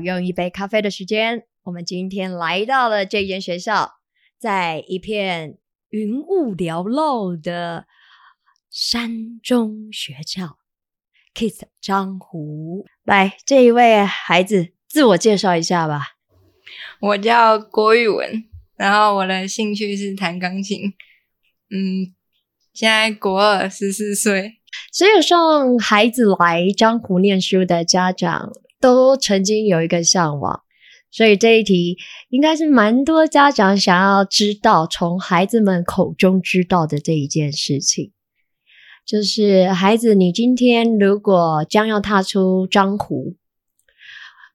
用一杯咖啡的时间，我们今天来到了这间学校，在一片云雾缭绕的山中学校，Kiss 张湖。来，这一位孩子自我介绍一下吧。我叫郭玉文，然后我的兴趣是弹钢琴。嗯，现在国二，十四岁。所有送孩子来江湖念书的家长，都曾经有一个向往，所以这一题应该是蛮多家长想要知道，从孩子们口中知道的这一件事情，就是孩子，你今天如果将要踏出江湖，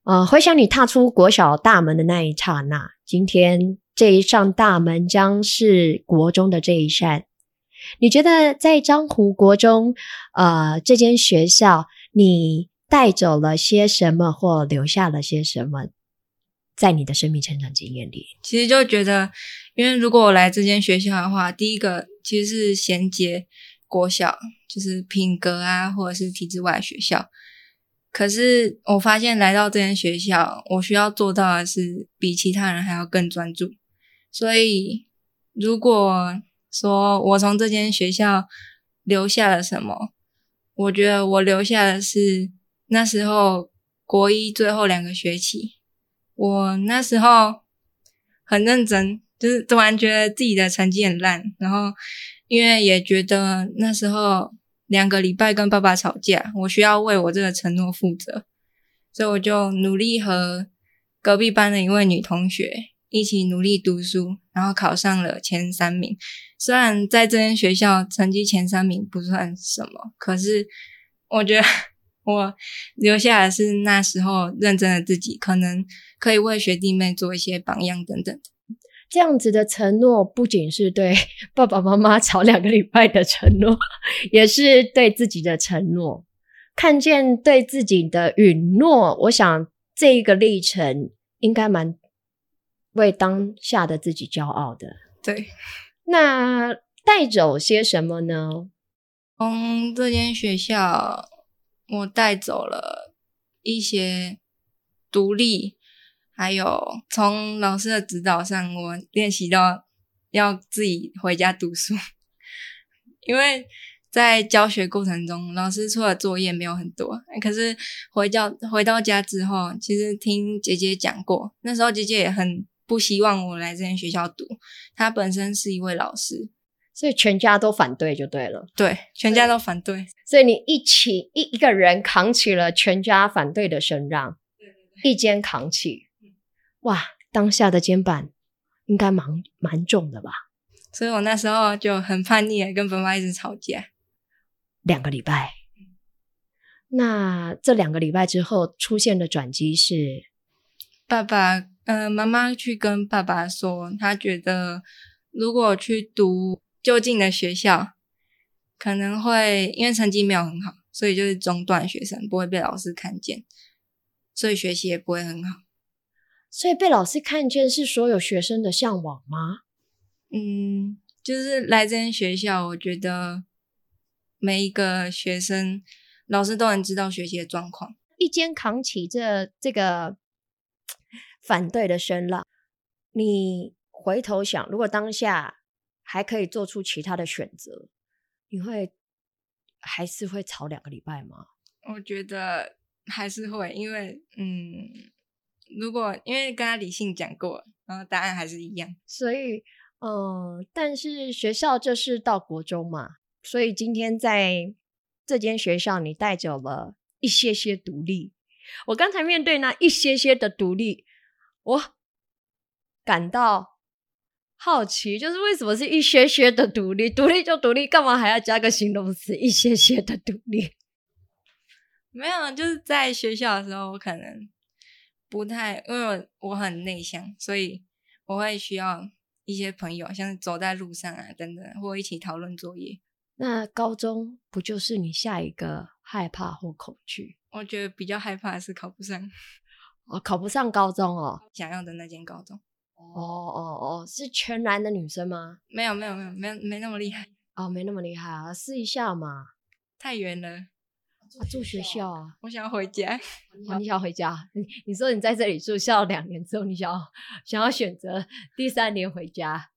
呃，回想你踏出国小大门的那一刹那，今天这一扇大门将是国中的这一扇。你觉得在江湖国中，呃，这间学校，你带走了些什么，或留下了些什么，在你的生命成长经验里？其实就觉得，因为如果我来这间学校的话，第一个其实是衔接国小，就是品格啊，或者是体制外学校。可是我发现来到这间学校，我需要做到的是比其他人还要更专注。所以如果说我从这间学校留下了什么？我觉得我留下的是那时候国一最后两个学期，我那时候很认真，就是突然觉得自己的成绩很烂，然后因为也觉得那时候两个礼拜跟爸爸吵架，我需要为我这个承诺负责，所以我就努力和隔壁班的一位女同学。一起努力读书，然后考上了前三名。虽然在这间学校成绩前三名不算什么，可是我觉得我留下来是那时候认真的自己，可能可以为学弟妹做一些榜样等等。这样子的承诺，不仅是对 爸爸妈妈吵两个礼拜的承诺，也是对自己的承诺。看见对自己的允诺，我想这一个历程应该蛮。为当下的自己骄傲的，对。那带走些什么呢？从这间学校，我带走了一些独立，还有从老师的指导上，我练习到要自己回家读书。因为在教学过程中，老师出的作业没有很多，可是回教回到家之后，其实听姐姐讲过，那时候姐姐也很。不希望我来这间学校读，她本身是一位老师，所以全家都反对就对了。对，全家都反对，所以你一起一一个人扛起了全家反对的声浪，一肩扛起，哇，当下的肩膀应该蛮蛮重的吧？所以我那时候就很叛逆，跟爸妈一直吵架，两个礼拜。那这两个礼拜之后出现的转机是爸爸。嗯，妈妈去跟爸爸说，他觉得如果去读就近的学校，可能会因为成绩没有很好，所以就是中断学生，不会被老师看见，所以学习也不会很好。所以被老师看见是所有学生的向往吗？嗯，就是来这间学校，我觉得每一个学生老师都能知道学习的状况，一肩扛起这这个。反对的声浪，你回头想，如果当下还可以做出其他的选择，你会还是会吵两个礼拜吗？我觉得还是会，因为嗯，如果因为跟他理性讲过，然后答案还是一样，所以嗯，但是学校就是到国中嘛，所以今天在这间学校，你带走了一些些独立。我刚才面对那一些些的独立。我感到好奇，就是为什么是一些些的独立？独立就独立，干嘛还要加个形容词？一些些的独立？没有，就是在学校的时候，我可能不太，因为我很内向，所以我会需要一些朋友，像走在路上啊等等，或一起讨论作业。那高中不就是你下一个害怕或恐惧？我觉得比较害怕的是考不上。哦，考不上高中哦，想要的那间高中。哦哦哦，是全男的女生吗？没有没有没有没有没那么厉害哦，没那么厉害啊，试一下嘛。太远了，住学校啊？我想要回家。哦，你想要回家？你你说你在这里住校两年之后，你想要想要选择第三年回家？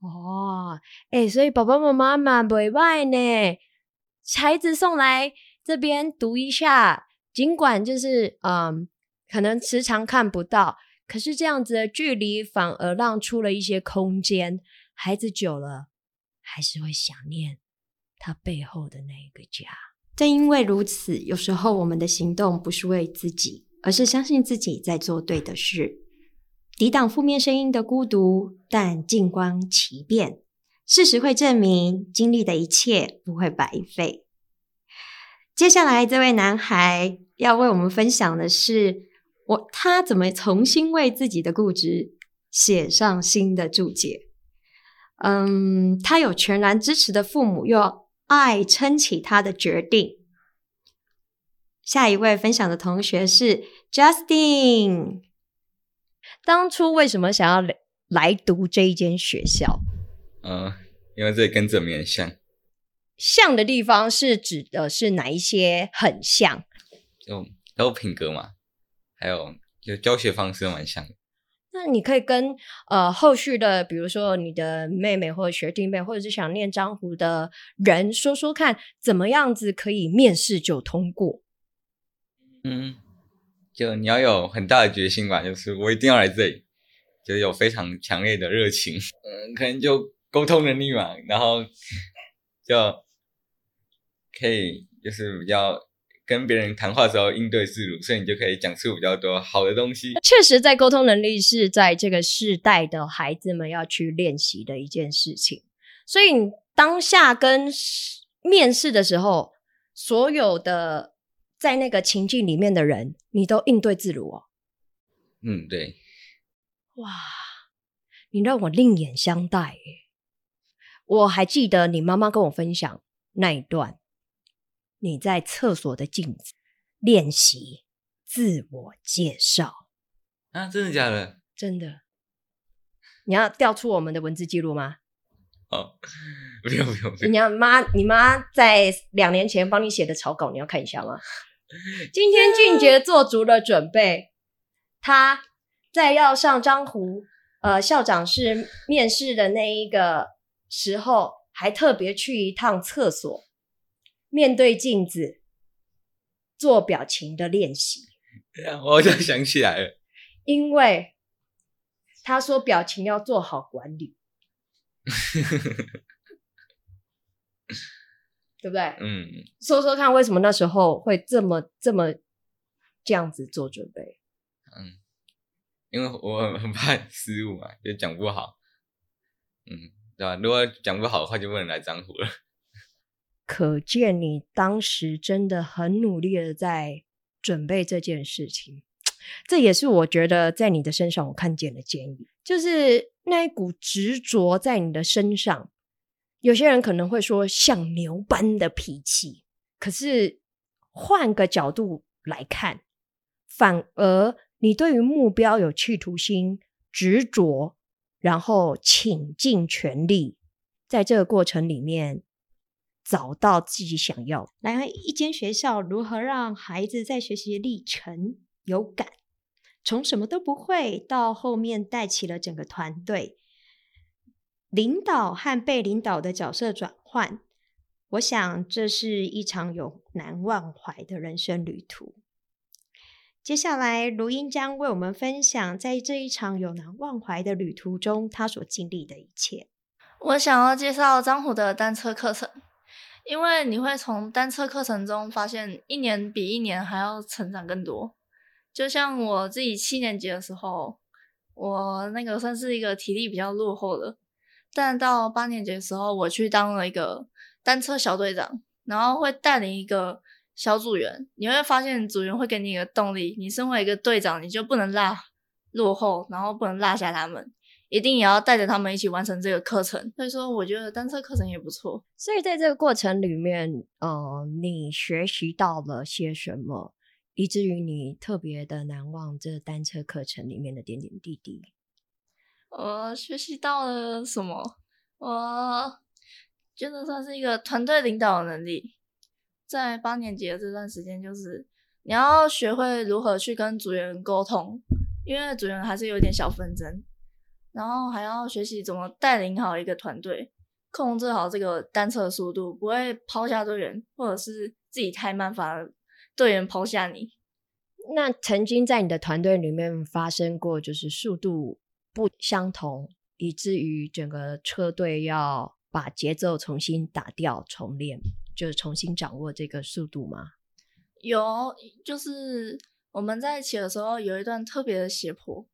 哦，哎，所以爸爸妈妈蛮不外呢，孩子送来这边读一下，尽管就是嗯，可能时常看不到，可是这样子的距离反而让出了一些空间，孩子久了还是会想念他背后的那一个家。正因为如此，有时候我们的行动不是为自己，而是相信自己在做对的事。抵挡负面声音的孤独，但静观其变，事实会证明经历的一切不会白费。接下来，这位男孩要为我们分享的是，我他怎么重新为自己的固执写上新的注解。嗯，他有全然支持的父母，又爱撑起他的决定。下一位分享的同学是 Justin。当初为什么想要来读这一间学校？嗯，因为这里跟这边像。像的地方是指的是哪一些？很像，就都品格嘛，还有就教学方式蛮像。那你可以跟呃后续的，比如说你的妹妹或者学弟妹，或者是想念江湖的人说说看，怎么样子可以面试就通过？嗯。就你要有很大的决心吧，就是我一定要来这里，就有非常强烈的热情，嗯，可能就沟通能力嘛，然后就可以就是比较跟别人谈话的时候应对自如，所以你就可以讲出比较多好的东西。确实，在沟通能力是在这个世代的孩子们要去练习的一件事情。所以当下跟面试的时候，所有的。在那个情境里面的人，你都应对自如哦。嗯，对。哇，你让我另眼相待。我还记得你妈妈跟我分享那一段，你在厕所的镜子练习自我介绍啊？真的假的？真的。你要调出我们的文字记录吗？哦，不用不用。你要妈，你妈在两年前帮你写的草稿，你要看一下吗？今天俊杰做足了准备，他在要上张湖呃校长室面试的那一个时候，还特别去一趟厕所，面对镜子做表情的练习。我就想起来了，因为他说表情要做好管理。对不对？嗯，说说看，为什么那时候会这么这么这样子做准备？嗯，因为我很怕失误嘛，就讲不好。嗯，对吧？如果讲不好的话，就不能来江湖了。可见你当时真的很努力的在准备这件事情，这也是我觉得在你的身上我看见的建议，就是那一股执着在你的身上。有些人可能会说像牛般的脾气，可是换个角度来看，反而你对于目标有企图心、执着，然后倾尽全力，在这个过程里面找到自己想要。来，一间学校如何让孩子在学习历程有感，从什么都不会到后面带起了整个团队。领导和被领导的角色转换，我想这是一场有难忘怀的人生旅途。接下来，卢英将为我们分享在这一场有难忘怀的旅途中，他所经历的一切。我想要介绍张虎的单车课程，因为你会从单车课程中发现，一年比一年还要成长更多。就像我自己七年级的时候，我那个算是一个体力比较落后的。但到八年级的时候，我去当了一个单车小队长，然后会带领一个小组员。你会发现，组员会给你一个动力。你身为一个队长，你就不能落落后，然后不能落下他们，一定也要带着他们一起完成这个课程。所以说，我觉得单车课程也不错。所以在这个过程里面，呃，你学习到了些什么，以至于你特别的难忘这单车课程里面的点点滴滴？我学习到了什么？我觉得算是一个团队领导的能力。在八年级的这段时间，就是你要学会如何去跟组员沟通，因为组员还是有点小纷争，然后还要学习怎么带领好一个团队，控制好这个单车速度，不会抛下队员，或者是自己太慢，反而队员抛下你。那曾经在你的团队里面发生过，就是速度不相同，以至于整个车队要把节奏重新打掉、重练，就是重新掌握这个速度吗？有，就是我们在一起的时候，有一段特别的斜坡，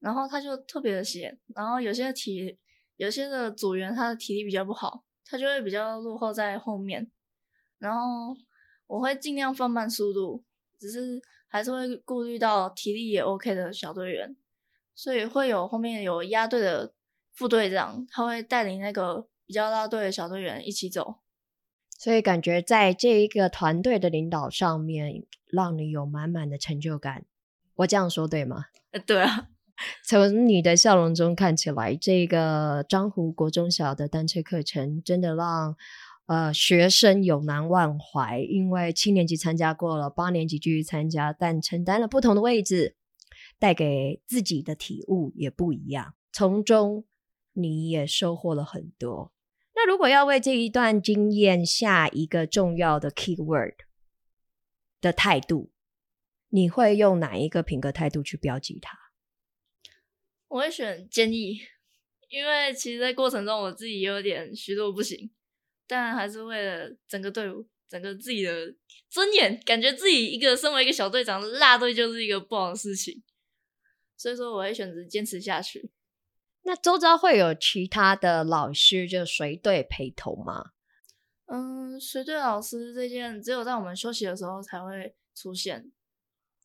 然后他就特别的闲，然后有些体有些的组员他的体力比较不好，他就会比较落后在后面，然后我会尽量放慢速度，只是。还是会顾虑到体力也 OK 的小队员，所以会有后面有压队的副队长，他会带领那个比较拉队的小队员一起走。所以感觉在这一个团队的领导上面，让你有满满的成就感。我这样说对吗？呃，对啊。从你的笑容中看起来，这个漳湖国中小的单车课程真的让。呃，学生有难忘怀，因为七年级参加过了，八年级继续参加，但承担了不同的位置，带给自己的体悟也不一样。从中你也收获了很多。那如果要为这一段经验下一个重要的 key word 的态度，你会用哪一个品格态度去标记它？我会选坚毅，因为其实，在过程中我自己有点虚弱不行。但还是为了整个队伍、整个自己的尊严，感觉自己一个身为一个小队长落队就是一个不好的事情，所以说我会选择坚持下去。那周遭会有其他的老师就随队陪同吗？嗯，随队老师这件只有在我们休息的时候才会出现。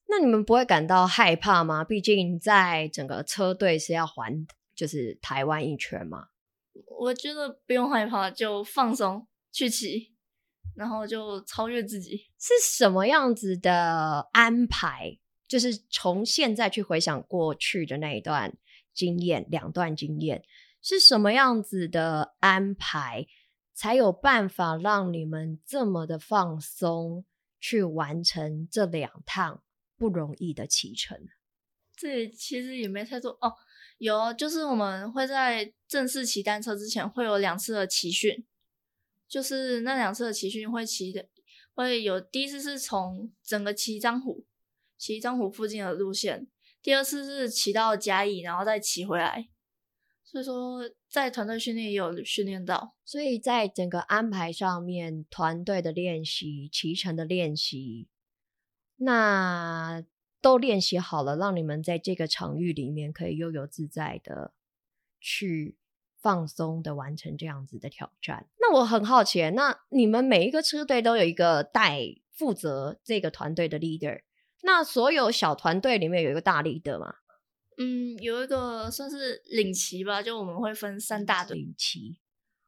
那你们不会感到害怕吗？毕竟在整个车队是要环就是台湾一圈嘛。我觉得不用害怕，就放松去骑，然后就超越自己。是什么样子的安排？就是从现在去回想过去的那一段经验，两段经验是什么样子的安排，才有办法让你们这么的放松去完成这两趟不容易的骑程？这其实也没太多哦。有，就是我们会在正式骑单车之前会有两次的骑训，就是那两次的骑训会骑的会有第一次是从整个骑漳湖，骑漳湖附近的路线，第二次是骑到嘉义，然后再骑回来。所以说在团队训练也有训练到，所以在整个安排上面，团队的练习、骑乘的练习，那。都练习好了，让你们在这个场域里面可以悠游自在的去放松的完成这样子的挑战。那我很好奇，那你们每一个车队都有一个带负责这个团队的 leader，那所有小团队里面有一个大 leader 吗？嗯，有一个算是领旗吧，就我们会分三大队领旗。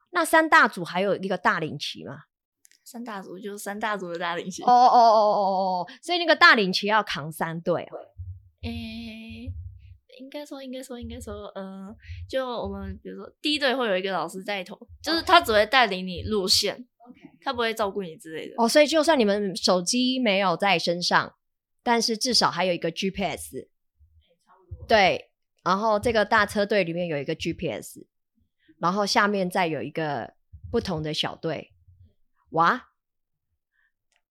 那三大组还有一个大领旗吗？三大组就是三大组的大领旗。哦哦哦哦哦哦，所以那个大领旗要扛三队。诶，应该说，应该说，应该说，呃，就我们比如说第一队会有一个老师带头，就是他只会带领你路线，OK，，他不会照顾你之类的。哦，所以就算你们手机没有在身上，但是至少还有一个 GPS。对，然后这个大车队里面有一个 GPS，然后下面再有一个不同的小队。哇！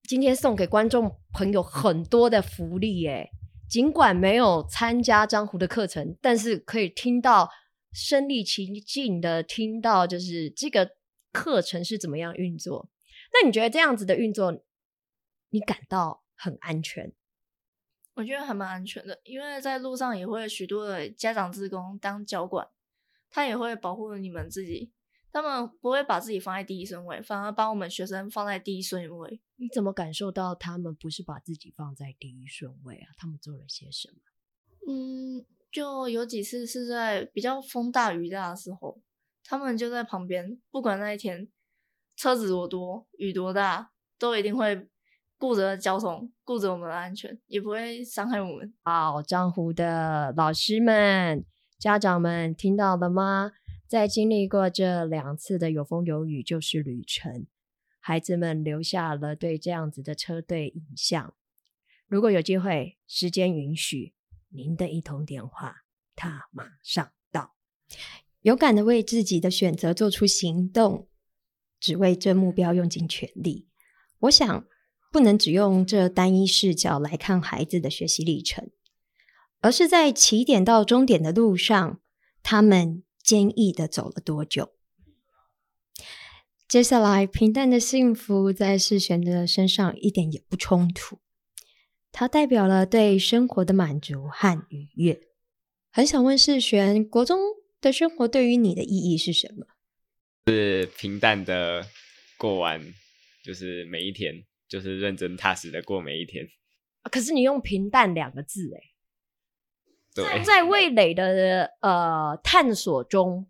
今天送给观众朋友很多的福利耶！尽管没有参加江湖的课程，但是可以听到身临其境的听到，就是这个课程是怎么样运作。那你觉得这样子的运作，你感到很安全？我觉得还蛮安全的，因为在路上也会许多的家长职工当教管，他也会保护你们自己。他们不会把自己放在第一顺位，反而把我们学生放在第一顺位。你怎么感受到他们不是把自己放在第一顺位啊？他们做了些什么？嗯，就有几次是在比较风大雨大的时候，他们就在旁边，不管那一天车子多多，雨多大，都一定会顾着交通，顾着我们的安全，也不会伤害我们。好，江湖的老师们、家长们，听到了吗？在经历过这两次的有风有雨就是旅程，孩子们留下了对这样子的车队影像。如果有机会，时间允许，您的一通电话，他马上到。勇敢的为自己的选择做出行动，只为这目标用尽全力。我想，不能只用这单一视角来看孩子的学习历程，而是在起点到终点的路上，他们坚毅的走了多久。接下来，平淡的幸福在世璇的身上一点也不冲突，它代表了对生活的满足和愉悦。很想问世璇，国中。的生活对于你的意义是什么？是平淡的过完，就是每一天，就是认真踏实的过每一天。可是你用“平淡”两个字，哎，对，在味蕾的呃探索中，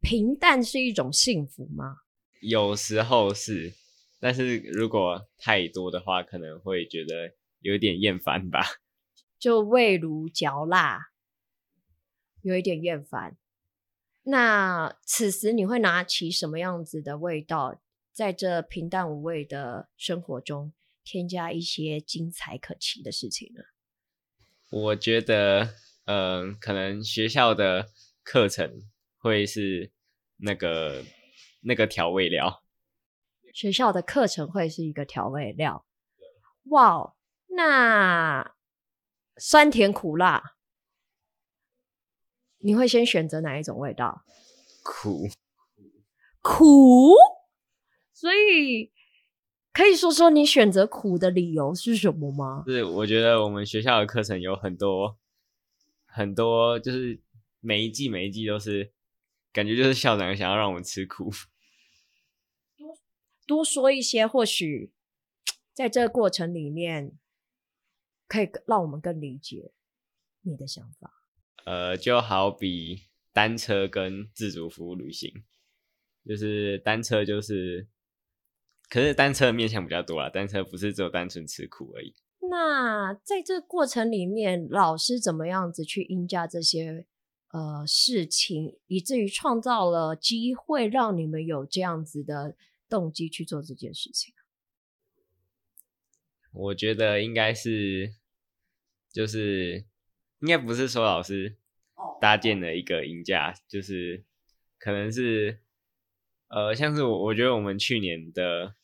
平淡是一种幸福吗？有时候是，但是如果太多的话，可能会觉得有点厌烦吧。就味如嚼蜡，有一点厌烦。那此时你会拿起什么样子的味道，在这平淡无味的生活中，添加一些精彩可期的事情呢？我觉得，嗯，可能学校的课程会是那个那个调味料。学校的课程会是一个调味料。哇，那酸甜苦辣。你会先选择哪一种味道？苦，苦。所以可以说说你选择苦的理由是什么吗？是我觉得我们学校的课程有很多很多，就是每一季每一季都是感觉就是校长想要让我们吃苦。多 多说一些，或许在这个过程里面可以让我们更理解你的想法。呃，就好比单车跟自主服务旅行，就是单车就是，可是单车面向比较多啦，单车不是只有单纯吃苦而已。那在这个过程里面，老师怎么样子去应价这些呃事情，以至于创造了机会，让你们有这样子的动机去做这件事情？我觉得应该是，就是。应该不是说老师搭建了一个银架，就是可能是呃，像是我我觉得我们去年的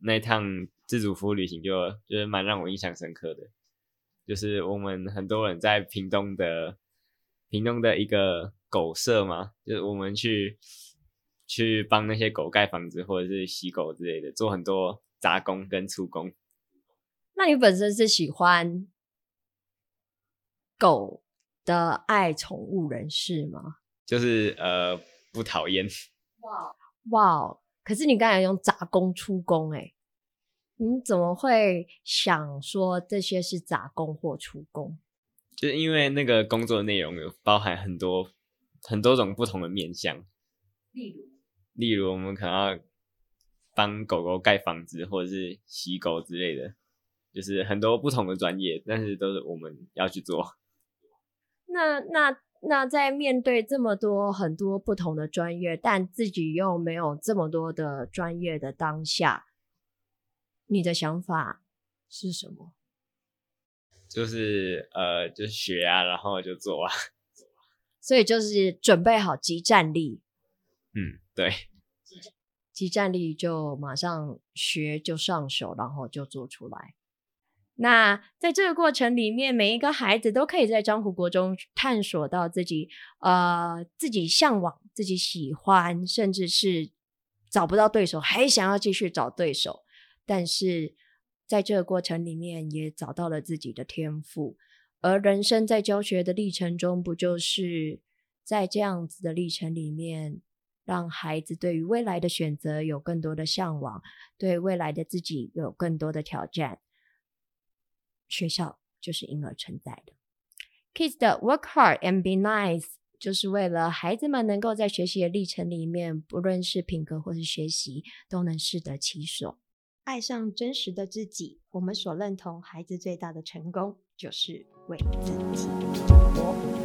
那趟自主服务旅行就就是蛮让我印象深刻的，就是我们很多人在屏东的屏东的一个狗舍嘛，就是我们去去帮那些狗盖房子或者是洗狗之类的，做很多杂工跟粗工。那你本身是喜欢？狗的爱宠物人士吗？就是呃，不讨厌。哇哇！可是你刚才用杂工出工，哎，你怎么会想说这些是杂工或出工？就是因为那个工作内容有包含很多很多种不同的面向，例如，例如我们可能要帮狗狗盖房子，或者是洗狗之类的，就是很多不同的专业，但是都是我们要去做。那那那，在面对这么多很多不同的专业，但自己又没有这么多的专业的当下，你的想法是什么？就是呃，就学啊，然后就做啊。所以就是准备好即战力。嗯，对。即战力就马上学就上手，然后就做出来。那在这个过程里面，每一个孩子都可以在江湖国中探索到自己呃自己向往、自己喜欢，甚至是找不到对手还想要继续找对手。但是在这个过程里面，也找到了自己的天赋。而人生在教学的历程中，不就是在这样子的历程里面，让孩子对于未来的选择有更多的向往，对未来的自己有更多的挑战。学校就是因而存在的。Kids 的 Work hard and be nice，就是为了孩子们能够在学习的历程里面，不论是品格或是学习，都能适得其所。爱上真实的自己，我们所认同孩子最大的成功，就是为自己活。